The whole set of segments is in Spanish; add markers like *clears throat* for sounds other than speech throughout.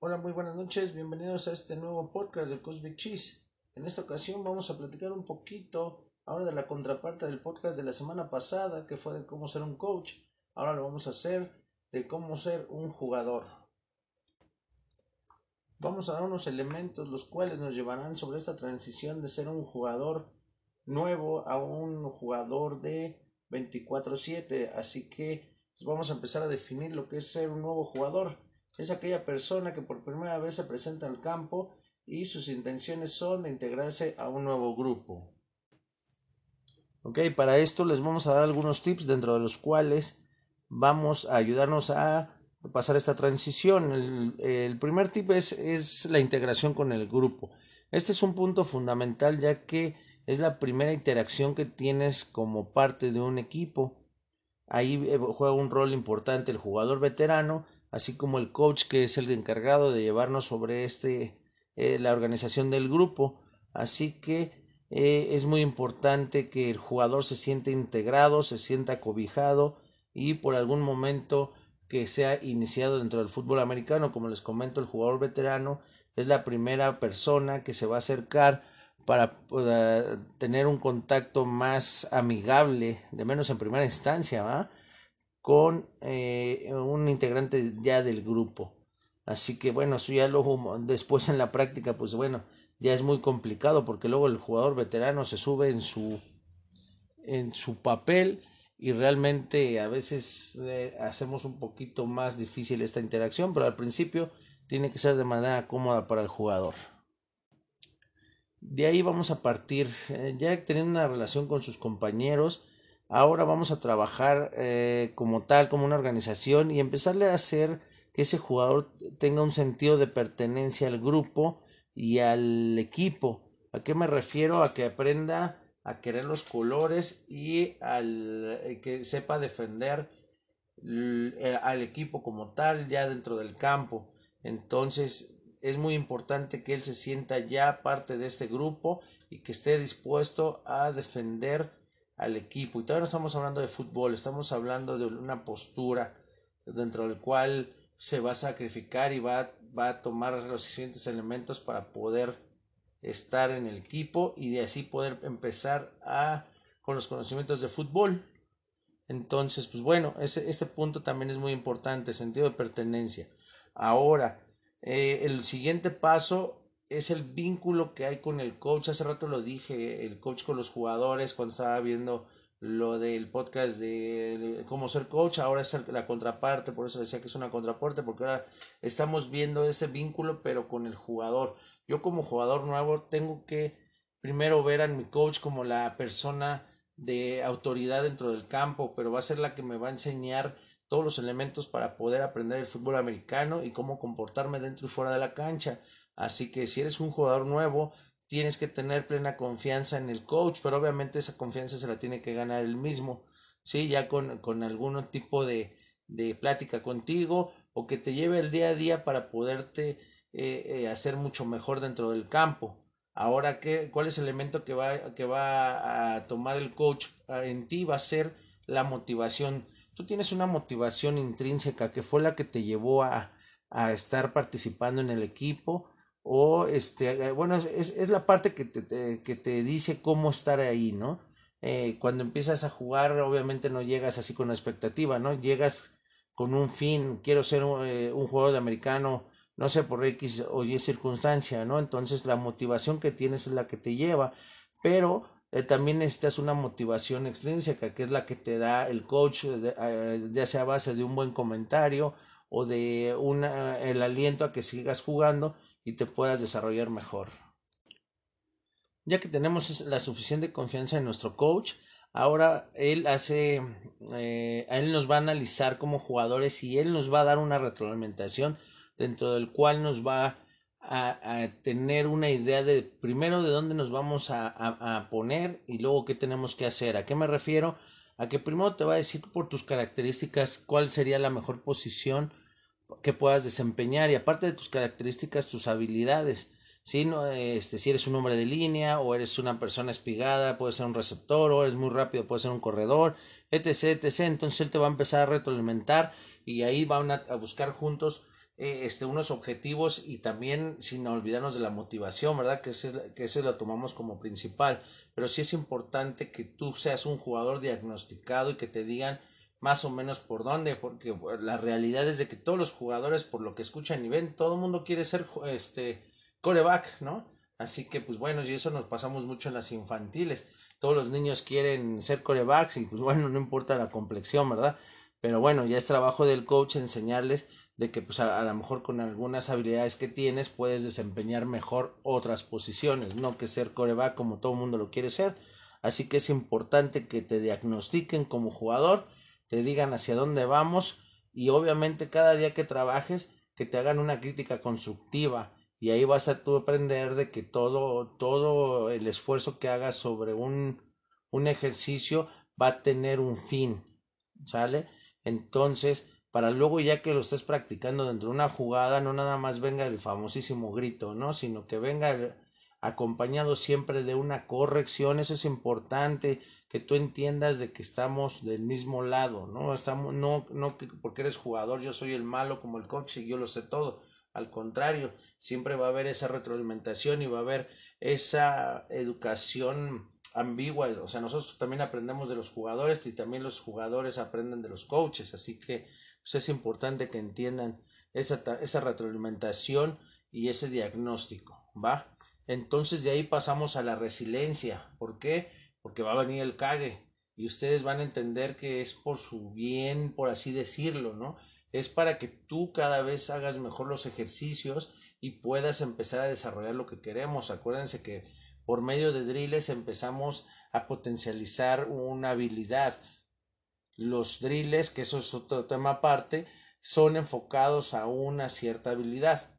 Hola, muy buenas noches, bienvenidos a este nuevo podcast de Cosmic Cheese. En esta ocasión vamos a platicar un poquito ahora de la contraparte del podcast de la semana pasada, que fue de cómo ser un coach. Ahora lo vamos a hacer de cómo ser un jugador. Vamos a dar unos elementos los cuales nos llevarán sobre esta transición de ser un jugador nuevo a un jugador de 24/7. Así que pues, vamos a empezar a definir lo que es ser un nuevo jugador es aquella persona que por primera vez se presenta al campo y sus intenciones son de integrarse a un nuevo grupo. Ok, para esto les vamos a dar algunos tips dentro de los cuales vamos a ayudarnos a pasar esta transición. El, primer tip es, es la integración con el grupo. Este es un punto fundamental ya que es la primera interacción que tienes como parte de un equipo. Ahí eh, juega un rol importante el jugador veterano así como el coach que es el encargado de llevarnos sobre este eh, la organización del grupo así que eh, es muy importante que el jugador se sienta integrado se sienta cobijado y por algún momento que sea iniciado dentro del fútbol americano como les comento el jugador veterano es la primera persona que se va a acercar para tener un contacto más amigable de menos en primera instancia ¿va? Con eh, un integrante ya del grupo. Así que bueno, eso ya luego después en la práctica, pues bueno, ya es muy complicado porque luego el jugador veterano se sube en su en su papel y realmente a veces eh, hacemos un poquito más difícil esta interacción, pero al principio tiene que ser de manera cómoda para el jugador. De ahí vamos a partir, eh, ya teniendo una relación con sus compañeros, ahora vamos a trabajar eh, como tal, como una organización y empezarle a hacer que ese jugador tenga un sentido de pertenencia al grupo y al equipo. ¿A qué me refiero? A que aprenda a querer los colores y al eh, que sepa defender eh, al equipo como tal ya dentro del campo. Entonces es muy importante que él se sienta ya parte de este grupo y que esté dispuesto a defender al equipo. Y todavía no estamos hablando de fútbol, estamos hablando de una postura dentro del cual se va a sacrificar y va, va a tomar los siguientes elementos para poder estar en el equipo y de así poder empezar a con los conocimientos de fútbol. Entonces, pues bueno, ese, este punto también es muy importante, sentido de pertenencia. Ahora, eh, el siguiente paso es el vínculo que hay con el coach. Hace rato lo dije, el coach con los jugadores cuando estaba viendo lo del podcast de cómo ser coach, ahora es la contraparte, por eso decía que es una contraparte, porque ahora estamos viendo ese vínculo, pero con el jugador. Yo como jugador nuevo tengo que primero ver a mi coach como la persona de autoridad dentro del campo, pero va a ser la que me va a enseñar todos los elementos para poder aprender el fútbol americano y cómo comportarme dentro y fuera de la cancha. Así que si eres un jugador nuevo, tienes que tener plena confianza en el coach, pero obviamente esa confianza se la tiene que ganar él mismo, ¿sí? Ya con, con algún tipo de, de plática contigo o que te lleve el día a día para poderte eh, eh, hacer mucho mejor dentro del campo. Ahora, ¿qué, ¿cuál es el elemento que va, que va a tomar el coach en ti? Va a ser la motivación. Tú tienes una motivación intrínseca que fue la que te llevó a, a estar participando en el equipo, o este, eh, bueno, es, es la parte que te, que te dice cómo estar ahí, ¿no? Eh, cuando empiezas a jugar, obviamente no llegas así con la expectativa, ¿no? Llegas con un fin, quiero ser un, eh, un jugador de americano, no sé, por X o Y circunstancia, ¿no? Entonces la motivación que tienes es la que te lleva, pero también necesitas una motivación extrínseca, que es la que te da el coach, ya sea a base de un buen comentario o de una, el aliento a que sigas jugando y te puedas desarrollar mejor. Ya que tenemos la suficiente confianza en nuestro coach, ahora él hace, eh, él nos va a analizar como jugadores y él nos va a dar una retroalimentación dentro del cual nos va a, tener una idea de primero de dónde nos vamos a, a, poner y luego qué tenemos que hacer. ¿A qué me refiero? A que primero te va a decir por tus características cuál sería la mejor posición que puedas desempeñar y aparte de tus características, tus habilidades. Si, no, este, si eres un hombre de línea o eres una persona espigada, puedes ser un receptor o eres muy rápido, puedes ser un corredor, etc, etc. Entonces él te va a empezar a retroalimentar y ahí van a, buscar juntos eh, este, unos objetivos y también sin olvidarnos de la motivación, ¿verdad? Que ese, que ese lo tomamos como principal. Pero sí es importante que tú seas un jugador diagnosticado y que te digan más o menos por dónde, porque la realidad es de que todos los jugadores, por lo que escuchan y ven, todo el mundo quiere ser este coreback, ¿no? Así que, pues bueno, y eso nos pasamos mucho en las infantiles. Todos los niños quieren ser corebacks y pues bueno, *laughs* no importa la complexión, ¿verdad? Pero bueno, ya es trabajo del coach enseñarles de que pues a, lo mejor con algunas habilidades que tienes puedes desempeñar mejor otras posiciones, no que ser coreback como todo el mundo lo quiere ser. Así que es importante que te diagnostiquen como jugador, te digan hacia dónde vamos y obviamente cada día que trabajes que te hagan una crítica constructiva y ahí vas a aprender de que todo todo el esfuerzo que hagas sobre un un ejercicio va a tener un fin, ¿sale? Entonces, para luego ya que lo estés practicando dentro de una jugada, no nada más venga el famosísimo grito, ¿no? Sino que venga acompañado siempre de una corrección, eso es importante, que tú entiendas de que estamos del mismo lado, ¿no? Estamos, no, no porque eres jugador, yo soy el malo como el coach y yo lo sé todo, al contrario, siempre va a haber esa retroalimentación y va a haber esa educación ambigua, o sea, nosotros también aprendemos de los jugadores y también los jugadores aprenden de los coaches, así que pues, es importante que entiendan esa, esa retroalimentación y ese diagnóstico, ¿va? Entonces de ahí pasamos a la resiliencia, ¿por qué? Porque va a venir el cague y ustedes van a entender que es por su bien, por así decirlo, ¿no? Es para que tú cada vez hagas mejor los ejercicios y puedas empezar a desarrollar lo que queremos. Acuérdense que por medio de drills empezamos a potencializar una habilidad. Los drills, que eso es otro tema aparte, son enfocados a una cierta habilidad.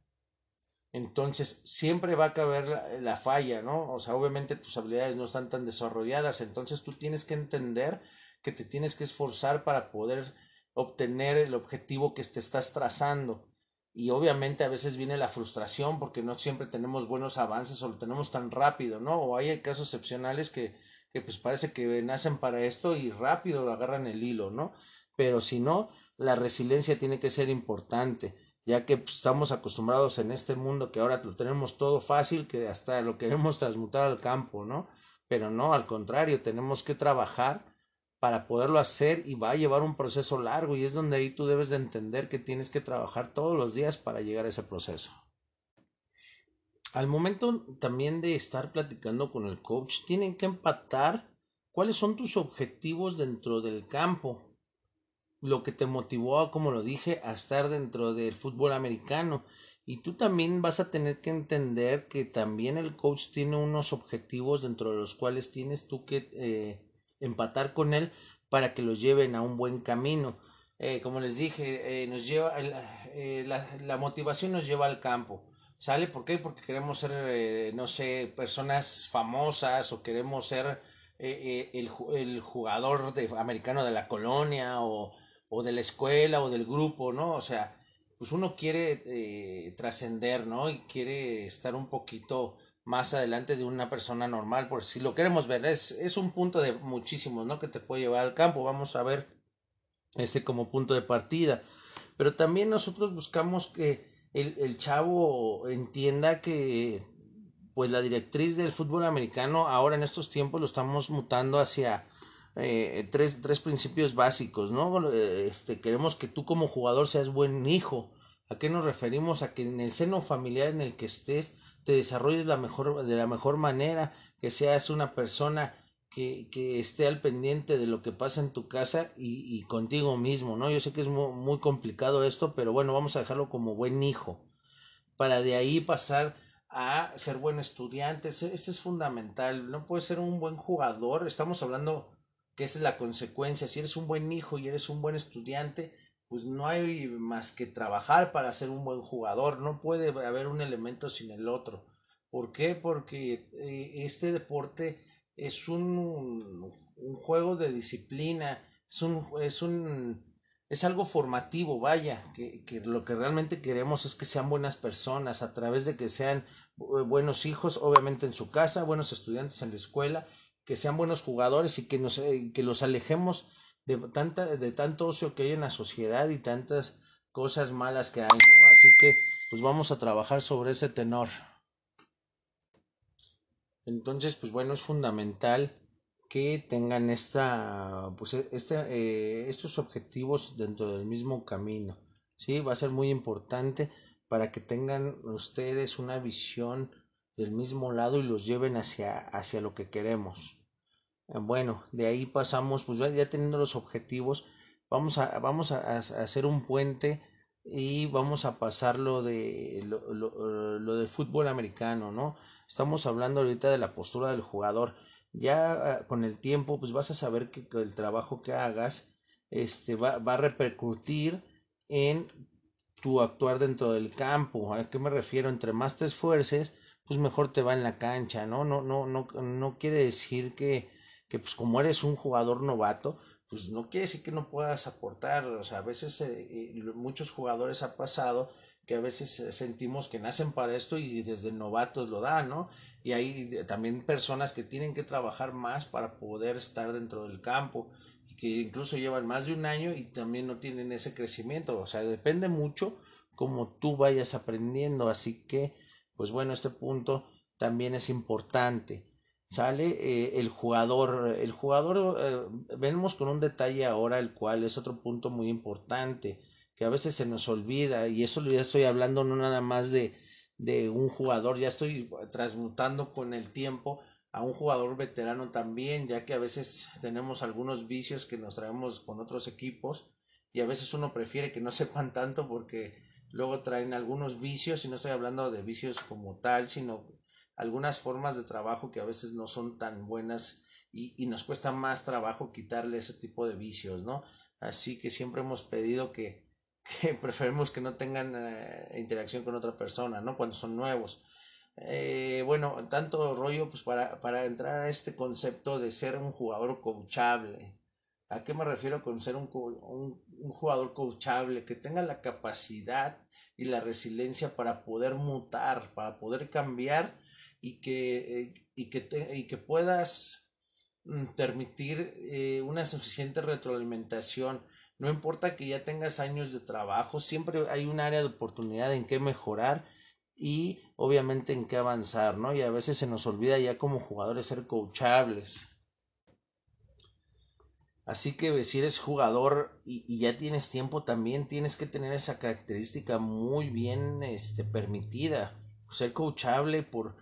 Entonces, siempre va a caber la, falla, ¿no? O sea, obviamente tus habilidades no están tan desarrolladas, entonces tú tienes que entender que te tienes que esforzar para poder obtener el objetivo que te estás trazando y obviamente a veces viene la frustración porque no siempre tenemos buenos avances o lo tenemos tan rápido, ¿no? O hay casos excepcionales que, que pues parece que nacen para esto y rápido agarran el hilo, ¿no? Pero si no, la resiliencia tiene que ser importante, ya que pues, estamos acostumbrados en este mundo que ahora lo tenemos todo fácil, que hasta lo queremos transmutar al campo, ¿no? Pero no, al contrario, tenemos que trabajar para poderlo hacer y va a llevar un proceso largo y es donde ahí tú debes de entender que tienes que trabajar todos los días para llegar a ese proceso. Al momento también de estar platicando con el coach, tienen que empatar cuáles son tus objetivos dentro del campo, lo que te motivó, como lo dije, a estar dentro del fútbol americano. Y tú también vas a tener que entender que también el coach tiene unos objetivos dentro de los cuales tienes tú que eh, empatar con él para que los lleven a un buen camino. Eh, como les dije, eh, nos lleva eh, la, la, motivación nos lleva al campo. ¿Sale? ¿Por qué? Porque queremos ser, no sé, personas famosas o queremos ser el, el, jugador de, americano de la colonia o, o, de la escuela o del grupo, ¿no? O sea, pues uno quiere trascender, ¿no? Y quiere estar un poquito más adelante de una persona normal, por si lo queremos ver, es, es un punto de muchísimos, ¿no? Que te puede llevar al campo, vamos a ver este como punto de partida. Pero también nosotros buscamos que el, el chavo entienda que pues la directriz del fútbol americano ahora en estos tiempos lo estamos mutando hacia eh, tres, tres principios básicos, ¿no? Este, queremos que tú como jugador seas buen hijo. ¿A qué nos referimos? A que en el seno familiar en el que estés te desarrolles la mejor, de la mejor manera, que seas una persona que, que esté al pendiente de lo que pasa en tu casa y, y contigo mismo, ¿no? Yo sé que es muy, muy, complicado esto, pero bueno, vamos a dejarlo como buen hijo, para de ahí pasar a ser buen estudiante, eso, es fundamental, no puedes ser un buen jugador, estamos hablando esa es la consecuencia, si eres un buen hijo y eres un buen estudiante, pues no hay más que trabajar para ser un buen jugador, no puede haber un elemento sin el otro. ¿Por qué? Porque eh, este deporte es un, un, juego de disciplina, es un, es un es algo formativo, vaya, que, que lo que realmente queremos es que sean buenas personas, a través de que sean buenos hijos, obviamente en su casa, buenos estudiantes en la escuela, que sean buenos jugadores y que nos eh, que los alejemos de, tanta, de tanto ocio que hay en la sociedad y tantas cosas malas que hay. Así que pues vamos a trabajar sobre ese tenor. Entonces, pues bueno, es fundamental que tengan esta, pues este, eh, estos objetivos dentro del mismo camino. ¿sí? Va a ser muy importante para que tengan ustedes una visión del mismo lado y los lleven hacia, hacia lo que queremos. Eh, bueno, de ahí pasamos, pues ya teniendo los objetivos, vamos a, vamos a, hacer un puente y vamos a pasar lo de lo, lo, lo del fútbol americano, ¿no? Estamos hablando ahorita de la postura del jugador. Ya ah, con el tiempo, pues vas a saber que el trabajo que hagas este, va, va a repercutir en tu actuar dentro del campo. ¿A qué me refiero? Entre más te esfuerces, pues mejor te va en la cancha, ¿no? No, no, no, no quiere decir que, que pues como eres un jugador novato, pues no quiere decir que no puedas aportar. O sea, a veces eh, eh muchos jugadores ha pasado que a veces eh, sentimos que nacen para esto y desde novatos lo dan, ¿no? Y hay también personas que tienen que trabajar más para poder estar dentro del campo y que incluso llevan más de un año y también no tienen ese crecimiento, o sea, depende mucho como tú vayas aprendiendo, así que, pues bueno, este punto también es importante. Sale eh, el jugador, el jugador, eh, venimos con un detalle ahora, el cual es otro punto muy importante que a veces se nos olvida y eso ya estoy hablando no nada más de, de un jugador, ya estoy transmutando con el tiempo a un jugador veterano también, ya que a veces tenemos algunos vicios que nos traemos con otros equipos y a veces uno prefiere que no *laughs* sepan tanto porque luego traen algunos vicios y no estoy hablando de vicios como tal, sino algunas formas de trabajo que a veces no son tan buenas y, y nos cuesta más trabajo quitarle ese tipo de vicios, ¿no? Así que siempre hemos pedido que *laughs* preferimos que no tengan eh, interacción con otra persona, ¿no? Cuando son nuevos. Eh, bueno, tanto rollo, pues para, para entrar a este concepto de ser un jugador coachable. ¿A qué me refiero con ser un, un, un, jugador coachable? Que tenga la capacidad y la resiliencia para poder mutar, para poder cambiar y que, eh, y que, te, y que puedas mm, permitir eh, una suficiente retroalimentación no importa que ya tengas años de trabajo, siempre hay un área de oportunidad en qué mejorar y obviamente en qué avanzar, ¿no? Y a veces se nos olvida ya como jugadores ser coachables. Así que si eres jugador y, ya tienes tiempo también tienes que tener esa característica muy bien este, permitida. Ser coachable por,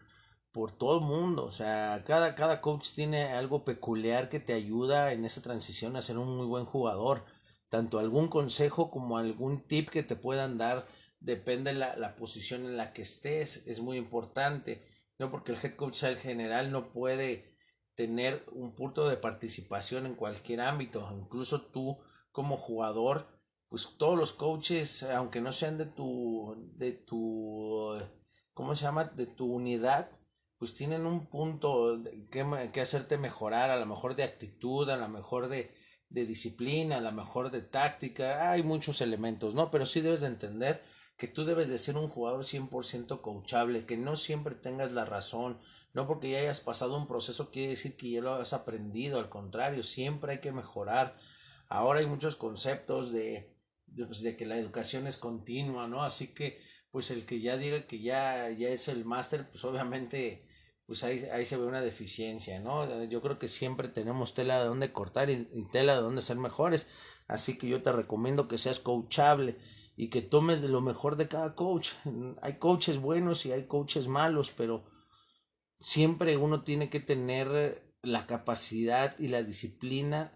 por todo el mundo. O sea, cada, cada coach tiene algo peculiar que te ayuda en esa transición a ser un muy buen jugador tanto algún consejo como algún tip que te puedan dar, depende la, la posición en la que estés, es muy importante, no porque el head coach sea el general no puede tener un punto de participación en cualquier ámbito, incluso tú como jugador, pues todos los coaches, aunque no sean de tu, de tu, ¿cómo se llama? De tu unidad, pues tienen un punto que, que hacerte mejorar, a lo mejor de actitud, a lo mejor de, de disciplina, a lo mejor de táctica, hay muchos elementos, ¿no? Pero sí debes de entender que tú debes de ser un jugador 100% coachable, que no siempre tengas la razón, no porque ya hayas pasado un proceso quiere decir que ya lo has aprendido, al contrario, siempre hay que mejorar. Ahora hay muchos conceptos de, pues, de que la educación es continua, ¿no? Así que, pues el que ya diga que ya, ya es el máster, pues obviamente pues ahí, ahí se ve una deficiencia, ¿no? Yo creo que siempre tenemos tela de donde cortar y, tela de donde ser mejores, así que yo te recomiendo que seas coachable y que tomes de lo mejor de cada coach. Hay coaches buenos y hay coaches malos, pero siempre uno tiene que tener la capacidad y la disciplina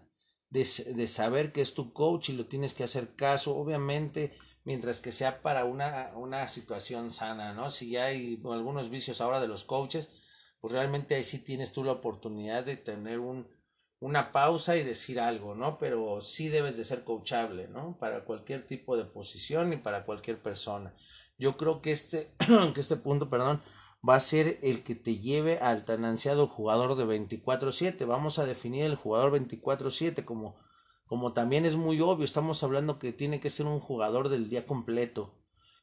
de, de saber que es tu coach y lo tienes que hacer caso, obviamente mientras que sea para una, una situación sana, ¿no? Si ya hay algunos vicios ahora de los coaches, pues realmente ahí sí tienes tú la oportunidad de tener un, una pausa y decir algo, ¿no? Pero sí debes de ser coachable, ¿no? Para cualquier tipo de posición y para cualquier persona. Yo creo que este, *clears throat* que este punto, perdón, va a ser el que te lleve al tan ansiado jugador de 24-7. Vamos a definir el jugador 24-7 como, como también es muy obvio. Estamos hablando que tiene que ser un jugador del día completo.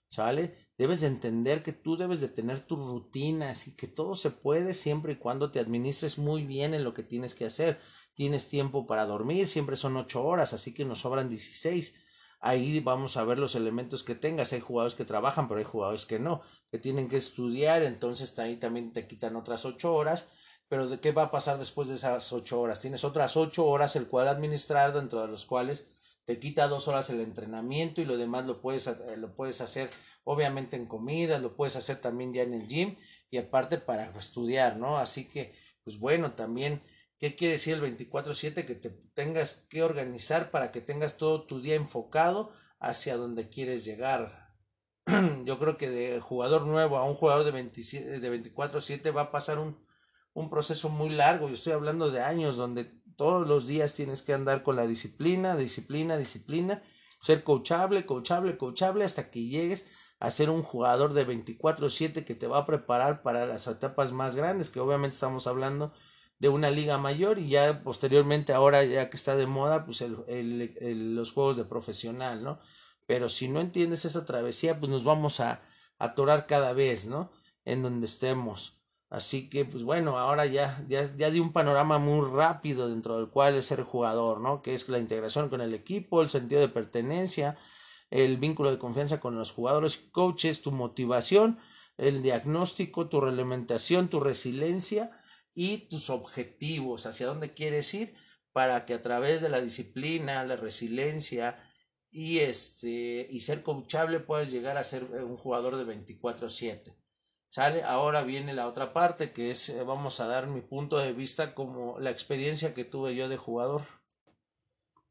¿Sale? Debes de entender que tú debes de tener tus rutinas y que todo se puede siempre y cuando te administres muy bien en lo que tienes que hacer. Tienes tiempo para dormir, siempre son ocho horas, así que nos sobran dieciséis. Ahí vamos a ver los elementos que tengas. Hay jugadores que trabajan, pero hay jugadores que no, que tienen que estudiar, entonces ahí también te quitan otras ocho horas. Pero ¿de qué va a pasar después de esas ocho horas? Tienes otras ocho horas el cual administrar, dentro de los cuales te quita dos horas el entrenamiento y lo demás lo puedes, eh, lo puedes hacer obviamente en comida, lo puedes hacer también ya en el gym y aparte para estudiar, ¿no? Así que, pues bueno, también ¿Qué quiere decir el 24/7? Que te tengas que organizar para que tengas todo tu día enfocado hacia donde quieres llegar. *clears throat* Yo creo que de jugador nuevo a un jugador de, 27, de 24/7 va a pasar un, un proceso muy largo. Yo estoy hablando de años donde todos los días tienes que andar con la disciplina, disciplina, disciplina, ser coachable, coachable, coachable hasta que llegues a ser un jugador de 24/7 que te va a preparar para las etapas más grandes, que obviamente estamos hablando de una liga mayor y ya posteriormente ahora ya que está de moda pues el, los juegos de profesional no pero si no entiendes esa travesía pues nos vamos a atorar cada vez no en donde estemos. Así que pues bueno ahora ya ya ya di un panorama muy rápido dentro del cual es ser jugador no que es la integración con el equipo el sentido de pertenencia el vínculo de confianza con los jugadores coaches tu motivación el diagnóstico tu realimentación tu resiliencia y tus objetivos, hacia dónde quieres ir, para que a través de la disciplina, la resiliencia y este y ser coachable puedas llegar a ser un jugador de 24/7. ¿Sale? Ahora viene la otra parte que es eh, vamos a dar mi punto de vista como la experiencia que tuve yo de jugador.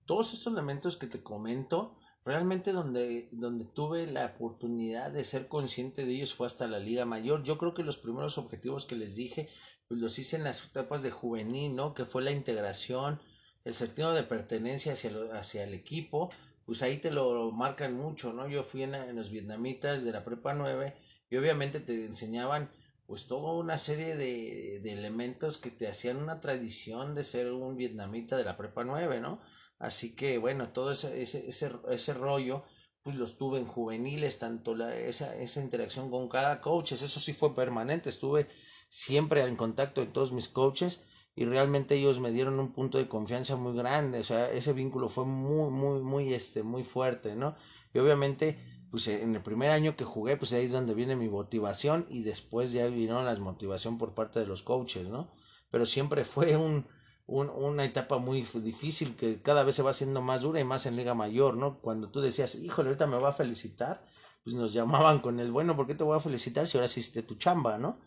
Todos estos elementos que te comento, realmente donde, donde tuve la oportunidad de ser consciente de ellos fue hasta la liga mayor. Yo creo que los primeros objetivos que les dije los hice en las etapas de juvenil, ¿no? Que fue la integración, el sentido de pertenencia hacia, hacia el equipo, pues ahí te lo marcan mucho, ¿no? Yo fui en, los vietnamitas de la prepa 9 y obviamente te enseñaban pues toda una serie de, de elementos que te hacían una tradición de ser un vietnamita de la prepa 9, ¿no? Así que bueno, todo ese, ese, ese, ese rollo pues los tuve en juveniles, tanto la, esa, esa interacción con cada coach, eso sí fue permanente, estuve siempre en contacto de todos mis coaches y realmente ellos me dieron un punto de confianza muy grande, o sea, ese vínculo fue muy, muy, muy, este, muy fuerte, ¿no? Y obviamente, pues en el primer año que jugué, pues ahí es donde viene mi motivación y después ya vino la motivación por parte de los coaches, ¿no? Pero siempre fue un, un, una etapa muy difícil que cada vez se va haciendo más dura y más en Liga Mayor, ¿no? Cuando tú decías, híjole, ahorita me va a felicitar, pues nos llamaban con el, bueno, ¿por qué te voy a felicitar si ahora hiciste tu chamba, ¿no?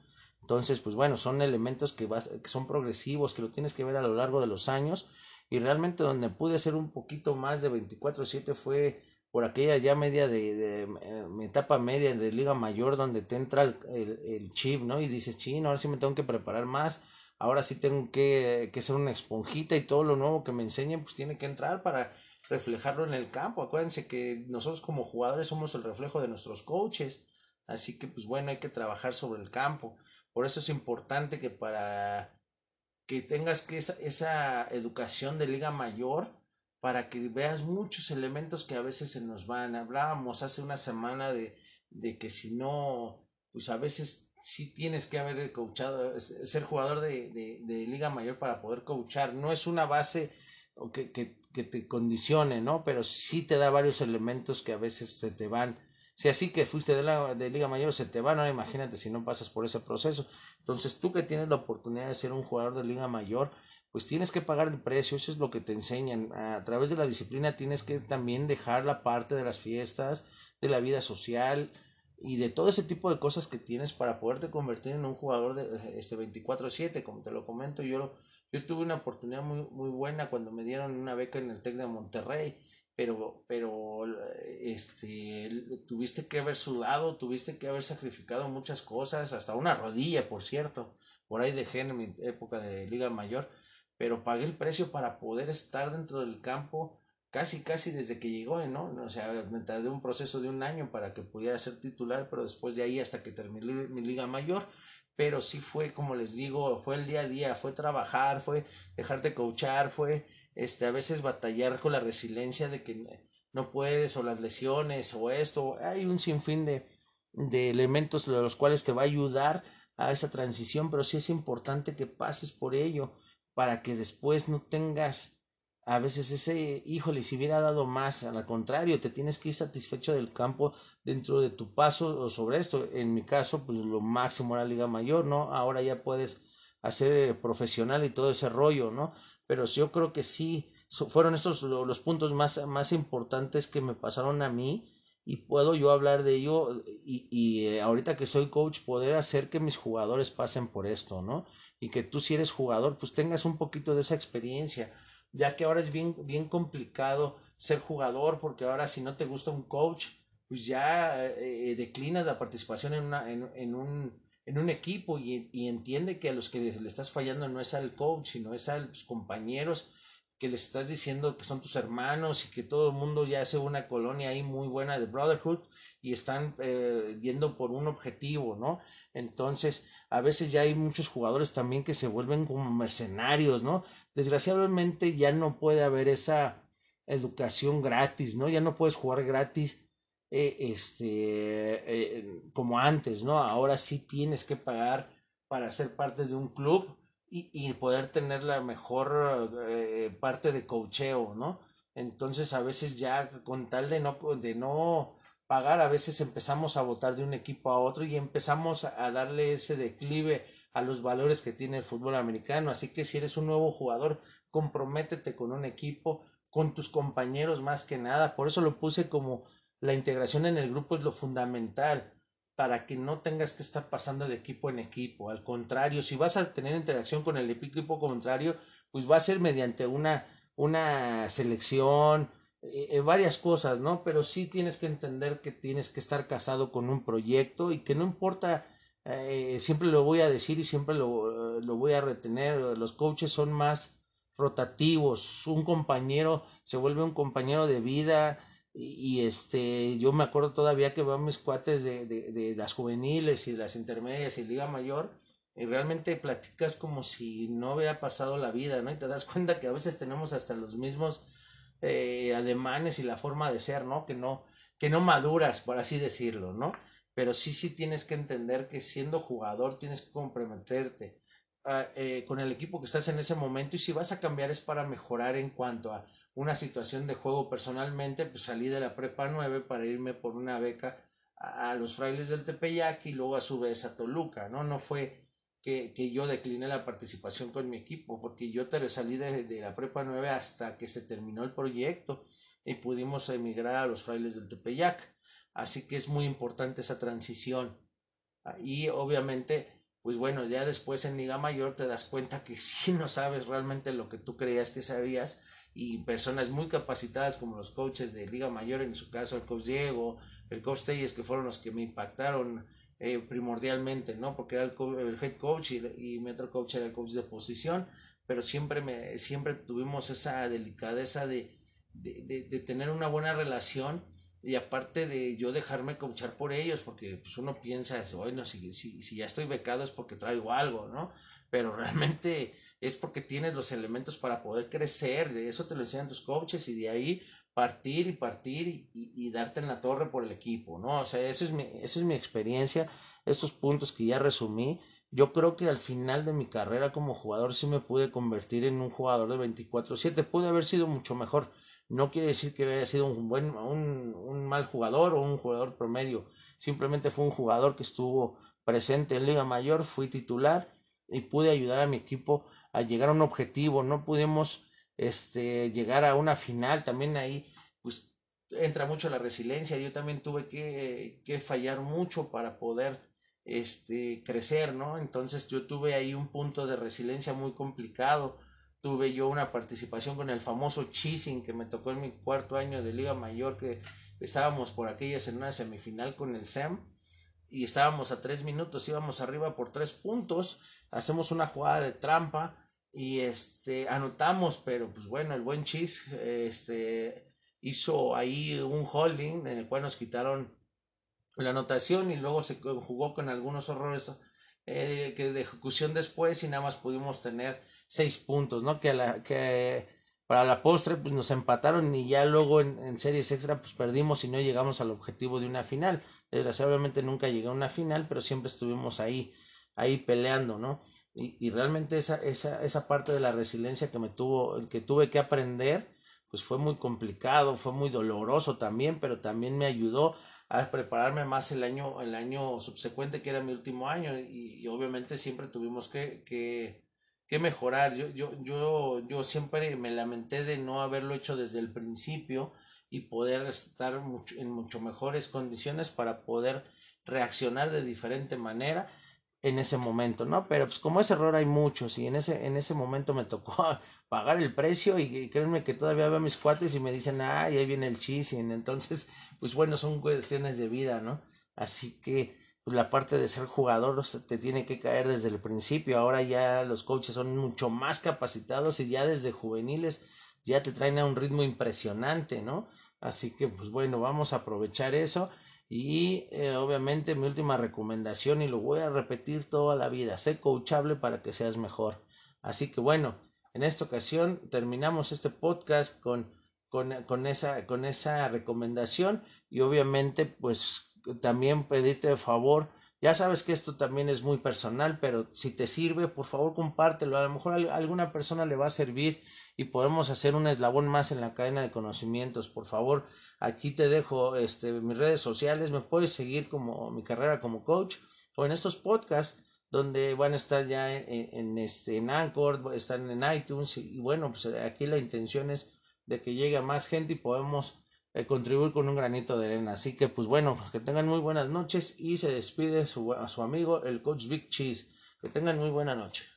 Entonces, pues bueno, son elementos que, vas, que son progresivos, que lo tienes que ver a lo largo de los años. Y realmente donde pude hacer un poquito más de 24-7 fue por aquella ya media de, de, eh, etapa media de Liga Mayor, donde te entra el, el, chip, ¿no? Y dices, chino, ahora sí me tengo que preparar más, ahora sí tengo que, que ser una esponjita y todo lo nuevo que me enseñen, pues tiene que entrar para reflejarlo en el campo. Acuérdense que nosotros como jugadores somos el reflejo de nuestros coaches, así que pues bueno, hay que trabajar sobre el campo. Por eso es importante que para que tengas que esa, esa educación de liga mayor, para que veas muchos elementos que a veces se nos van. Hablábamos hace una semana de, de que si no, pues a veces sí tienes que haber coachado, ser jugador de, de, de liga mayor para poder coachar. No es una base que, que, que te condicione, ¿no? Pero sí te da varios elementos que a veces se te van si así que fuiste de la de Liga Mayor, se te van, ahora imagínate si no pasas por ese proceso. Entonces tú que tienes la oportunidad de ser un jugador de Liga Mayor, pues tienes que pagar el precio, eso es lo que te enseñan. A través de la disciplina tienes que también dejar la parte de las fiestas, de la vida social y de todo ese tipo de cosas que tienes para poderte convertir en un jugador de este 24/7, como te lo comento, yo yo tuve una oportunidad muy muy buena cuando me dieron una beca en el Tec de Monterrey pero, pero este, tuviste que haber sudado, tuviste que haber sacrificado muchas cosas, hasta una rodilla, por cierto, por ahí dejé en mi época de Liga Mayor, pero pagué el precio para poder estar dentro del campo casi, casi desde que llegó, ¿no? O sea, me tardé un proceso de un año para que pudiera ser titular, pero después de ahí hasta que terminé mi Liga Mayor, pero sí fue, como les digo, fue el día a día, fue trabajar, fue dejarte coachar, fue este, a veces batallar con la resiliencia de que no puedes o las lesiones o esto, hay un sinfín de, de elementos de los cuales te va a ayudar a esa transición, pero sí es importante que pases por ello para que después no tengas a veces ese, híjole, si hubiera dado más, al contrario, te tienes que ir satisfecho del campo dentro de tu paso o sobre esto. En mi caso, pues lo máximo era Liga Mayor, ¿no? Ahora ya puedes hacer profesional y todo ese rollo, ¿no? Pero yo creo que sí, fueron estos los puntos más, más importantes que me pasaron a mí y puedo yo hablar de ello y, eh, ahorita que soy coach poder hacer que mis jugadores pasen por esto, ¿no? Y que tú si eres jugador pues tengas un poquito de esa experiencia, ya que ahora es bien, bien complicado ser jugador porque ahora si no te gusta un coach pues ya eh, declinas la participación en, una, en, un, en un equipo y, y, entiende que a los que le estás fallando no es al coach, sino es a los compañeros que les estás diciendo que son tus hermanos y que todo el mundo ya hace una colonia ahí muy buena de brotherhood y están eh, yendo por un objetivo, ¿no? Entonces, a veces ya hay muchos jugadores también que se vuelven como mercenarios, ¿no? Desgraciadamente ya no puede haber esa educación gratis, ¿no? Ya no puedes jugar gratis eh, este, eh, como antes, ¿no? Ahora sí tienes que pagar para ser parte de un club y, y poder tener la mejor eh, parte de cocheo, ¿no? Entonces a veces ya con tal de no, de no pagar, a veces empezamos a votar de un equipo a otro y empezamos a darle ese declive a los valores que tiene el fútbol americano. Así que si eres un nuevo jugador, comprométete con un equipo, con tus compañeros más que nada. Por eso lo puse como la integración en el grupo es lo fundamental para que no tengas que estar pasando de equipo en equipo. Al contrario, si vas a tener interacción con el equipo contrario, pues va a ser mediante una, una selección, eh, eh, varias cosas, ¿no? Pero sí tienes que entender que tienes que estar casado con un proyecto y que no importa, eh, siempre lo voy a decir y siempre lo, lo voy a retener, los coaches son más rotativos, un compañero se vuelve un compañero de vida, y, este, yo me acuerdo todavía que veo mis cuates de, de, de, las juveniles y las intermedias y Liga Mayor, y realmente platicas como si no hubiera pasado la vida, ¿no? Y te das *laughs* cuenta que a veces tenemos hasta los mismos eh, ademanes y la forma de ser, ¿no? Que no, que no maduras, por así decirlo, ¿no? Pero sí, sí tienes que entender que siendo jugador tienes que comprometerte ah, eh, con el equipo que estás en ese momento y si vas a cambiar es para mejorar en cuanto a una situación de juego personalmente, pues salí de la prepa 9 para irme por una beca a, los frailes del Tepeyac y luego a su vez a Toluca, ¿no? No fue que, que yo decliné la participación con mi equipo, porque yo te salí de, de, la prepa 9 hasta que se terminó el proyecto y pudimos emigrar a los frailes del Tepeyac. Así que es muy importante esa transición. Y obviamente, pues bueno, ya después en Liga Mayor te das cuenta que *laughs* si no sabes realmente lo que tú creías que sabías y personas muy capacitadas como los coaches de Liga Mayor, en su caso el coach Diego, el coach Telles, que fueron los que me impactaron eh, primordialmente, ¿no? Porque era el, head coach y, mi otro coach era el coach de posición, pero siempre, me, siempre tuvimos esa delicadeza de, de, de, tener una buena relación y aparte de yo dejarme coachar por ellos, porque pues uno piensa, bueno, si, si, si ya estoy becado es porque traigo algo, ¿no? Pero *laughs* realmente es porque tienes los elementos para poder crecer, de eso te lo enseñan tus coaches y de ahí partir y partir y, y, darte en la torre por el equipo, ¿no? O sea, eso es mi, esa es mi experiencia, estos puntos que ya resumí. Yo creo que al final de mi carrera como jugador sí me pude convertir en un jugador de 24-7, pude haber sido mucho mejor. No quiere decir que haya sido un buen, un, un mal jugador o un jugador promedio. Simplemente fue un jugador que estuvo presente en Liga Mayor, fui titular y pude ayudar a mi equipo a llegar a un objetivo, no pudimos este, llegar a una final, también ahí pues entra mucho la resiliencia, yo también tuve que, que fallar mucho para poder este, crecer, ¿no? Entonces yo tuve ahí un punto de resiliencia muy complicado, tuve yo una participación con el famoso cheesing que me tocó en mi cuarto año de Liga Mayor, que estábamos por aquellas en una semifinal con el SEM y estábamos a tres minutos, íbamos arriba por tres puntos, hacemos una jugada de trampa y este anotamos, pero pues bueno, el buen Chis este hizo ahí un holding en el cual nos quitaron la anotación y luego se jugó con algunos horrores eh, que de ejecución después y nada más pudimos tener seis puntos, ¿no? Que, la, que para la postre pues nos empataron y ya luego en, en, series extra pues perdimos y no llegamos al objetivo de una final. Desgraciadamente nunca llegué a una final, pero siempre estuvimos ahí, ahí peleando, ¿no? y, y realmente esa, esa, esa parte de la resiliencia que me tuvo, que tuve que aprender, pues fue muy complicado, fue muy doloroso también, pero también me ayudó a prepararme más el año, el año subsecuente, que era mi último año, y, obviamente siempre tuvimos que, que, que, mejorar. Yo, yo, yo, yo siempre me lamenté de no haberlo hecho desde el principio y poder estar en mucho mejores condiciones para poder reaccionar de diferente manera en ese momento, ¿no? Pero pues como ese error hay muchos y en ese, en ese momento me tocó *laughs* pagar el precio y, créanme que todavía veo mis cuates y me dicen, ay, ahí viene el chising, entonces, pues bueno, son cuestiones de vida, ¿no? Así que pues la parte de ser jugador te tiene que caer desde el principio, ahora ya los coaches son mucho más capacitados y ya desde juveniles ya te traen a un ritmo impresionante, ¿no? Así que pues bueno, vamos a aprovechar eso y eh, obviamente mi última recomendación, y lo voy a repetir toda la vida, sé coachable para que seas mejor. Así que bueno, en esta ocasión terminamos este podcast con, con, con, esa, con esa recomendación y obviamente pues también pedirte de favor. Ya sabes que esto también es muy personal, pero si te sirve, por favor compártelo. A lo mejor a alguna persona le va a servir y podemos hacer un eslabón más en la cadena de conocimientos. Por favor, Aquí te dejo este, mis redes sociales, me puedes seguir como mi carrera como coach o en estos podcasts donde van a estar ya en, este en Anchor, están en iTunes y, bueno, pues aquí la intención es de que llegue a más gente y podemos eh, contribuir con un granito de arena. Así que pues bueno, que tengan muy buenas noches y se despide su, su amigo el coach Big Cheese. Que tengan muy buena noche.